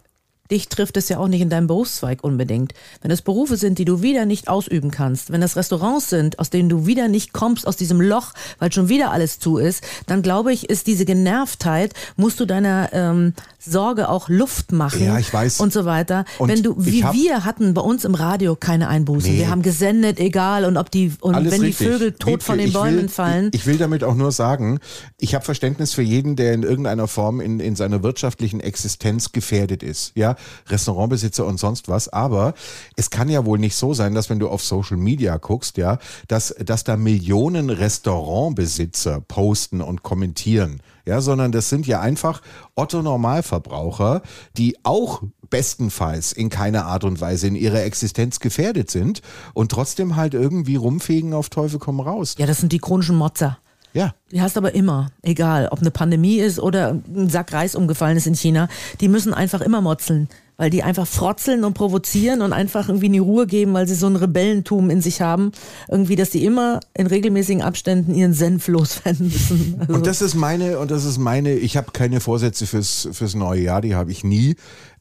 Speaker 3: dich trifft es ja auch nicht in deinem Berufszweig unbedingt. Wenn es Berufe sind, die du wieder nicht ausüben kannst, wenn es Restaurants sind, aus denen du wieder nicht kommst, aus diesem Loch, weil schon wieder alles zu ist, dann glaube ich, ist diese Genervtheit, musst du deiner ähm, Sorge auch Luft machen
Speaker 2: Ja, ich weiß.
Speaker 3: und so weiter.
Speaker 2: Und
Speaker 3: wenn du, wie wir hatten bei uns im Radio keine Einbußen.
Speaker 2: Nee.
Speaker 3: Wir haben gesendet, egal, und ob die, und
Speaker 2: Alles
Speaker 3: wenn
Speaker 2: richtig.
Speaker 3: die Vögel tot
Speaker 2: Wiebke,
Speaker 3: von den Bäumen
Speaker 2: will,
Speaker 3: fallen.
Speaker 2: Ich, ich will damit auch nur sagen, ich habe Verständnis für jeden, der in irgendeiner Form in, in seiner wirtschaftlichen Existenz gefährdet ist. Ja, Restaurantbesitzer und sonst was. Aber es kann ja wohl nicht so sein, dass wenn du auf Social Media guckst, ja, dass, dass da Millionen Restaurantbesitzer posten und kommentieren. Ja, sondern das sind ja einfach Otto Normalverbraucher, die auch bestenfalls in keiner Art und Weise in ihrer Existenz gefährdet sind und trotzdem halt irgendwie rumfegen auf Teufel komm raus.
Speaker 3: ja, das sind die chronischen Motzer.
Speaker 2: Ja.
Speaker 3: Die hast aber immer, egal, ob eine Pandemie ist oder ein Sack Reis umgefallen ist in China, die müssen einfach immer motzeln, weil die einfach frotzeln und provozieren und einfach irgendwie in die Ruhe geben, weil sie so ein Rebellentum in sich haben, irgendwie, dass sie immer in regelmäßigen Abständen ihren Senf loswerden müssen. Also,
Speaker 2: Und das ist meine, und das ist meine, ich habe keine Vorsätze fürs, fürs neue Jahr, die habe ich nie,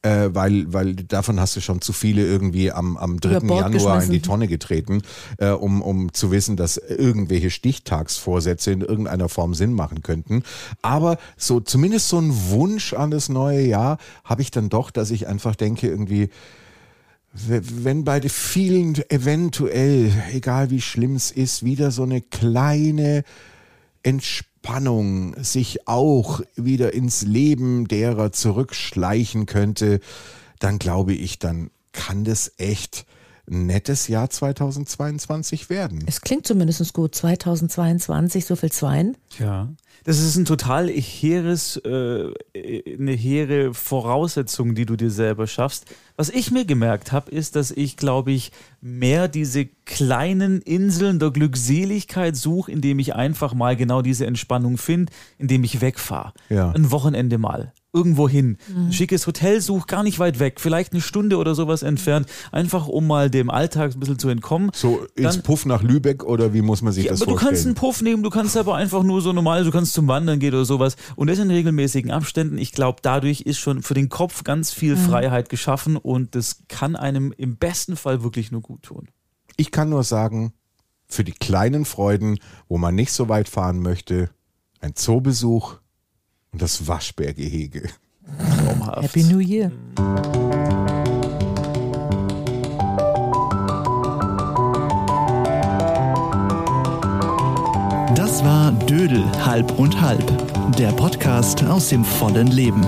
Speaker 2: äh, weil, weil davon hast du schon zu viele irgendwie am, am 3.
Speaker 3: Über Bord
Speaker 2: Januar in die Tonne getreten, äh, um, um zu wissen, dass irgendwelche Stichtagsvorsätze in irgendeiner Form Sinn machen könnten. Aber so zumindest so ein Wunsch an das neue Jahr habe ich dann doch, dass ich einfach denke, irgendwie, wenn bei vielen eventuell, egal wie schlimm es ist, wieder so eine kleine Entspannung sich auch wieder ins Leben derer zurückschleichen könnte, dann glaube ich, dann kann das echt nettes Jahr 2022 werden.
Speaker 3: es klingt zumindest gut, 2022, so viel Zweien.
Speaker 4: Ja. Das ist ein total hehres, äh, eine hehre Voraussetzung, die du dir selber schaffst. Was ich mir gemerkt habe, ist, dass ich, glaube ich, mehr diese kleinen Inseln der Glückseligkeit suche, indem ich einfach mal genau diese Entspannung finde, indem ich wegfahre.
Speaker 2: Ja.
Speaker 4: Ein Wochenende mal. Irgendwo hin. Ein schickes Hotel such, gar nicht weit weg, vielleicht eine Stunde oder sowas entfernt, einfach um mal dem Alltag ein bisschen zu entkommen.
Speaker 2: So ins
Speaker 4: Dann-
Speaker 2: Puff nach Lübeck oder wie muss man sich
Speaker 4: ja,
Speaker 2: das
Speaker 4: aber du kannst einen
Speaker 2: vorstellen?
Speaker 4: Puff nehmen, du kannst aber einfach nur so normal, du kannst zum Wandern gehen oder sowas. Und das in regelmäßigen Abständen. Ich glaube, dadurch ist schon für den Kopf ganz viel Freiheit geschaffen und das kann einem im besten Fall wirklich nur gut tun.
Speaker 2: ich kann nur sagen, für die kleinen Freuden, wo man nicht so weit fahren möchte, ein Zoobesuch und das Waschbärgehege.
Speaker 4: Traumhaft.
Speaker 3: Happy New Year.
Speaker 1: Das war Dödel halb und halb, der Podcast aus dem vollen Leben.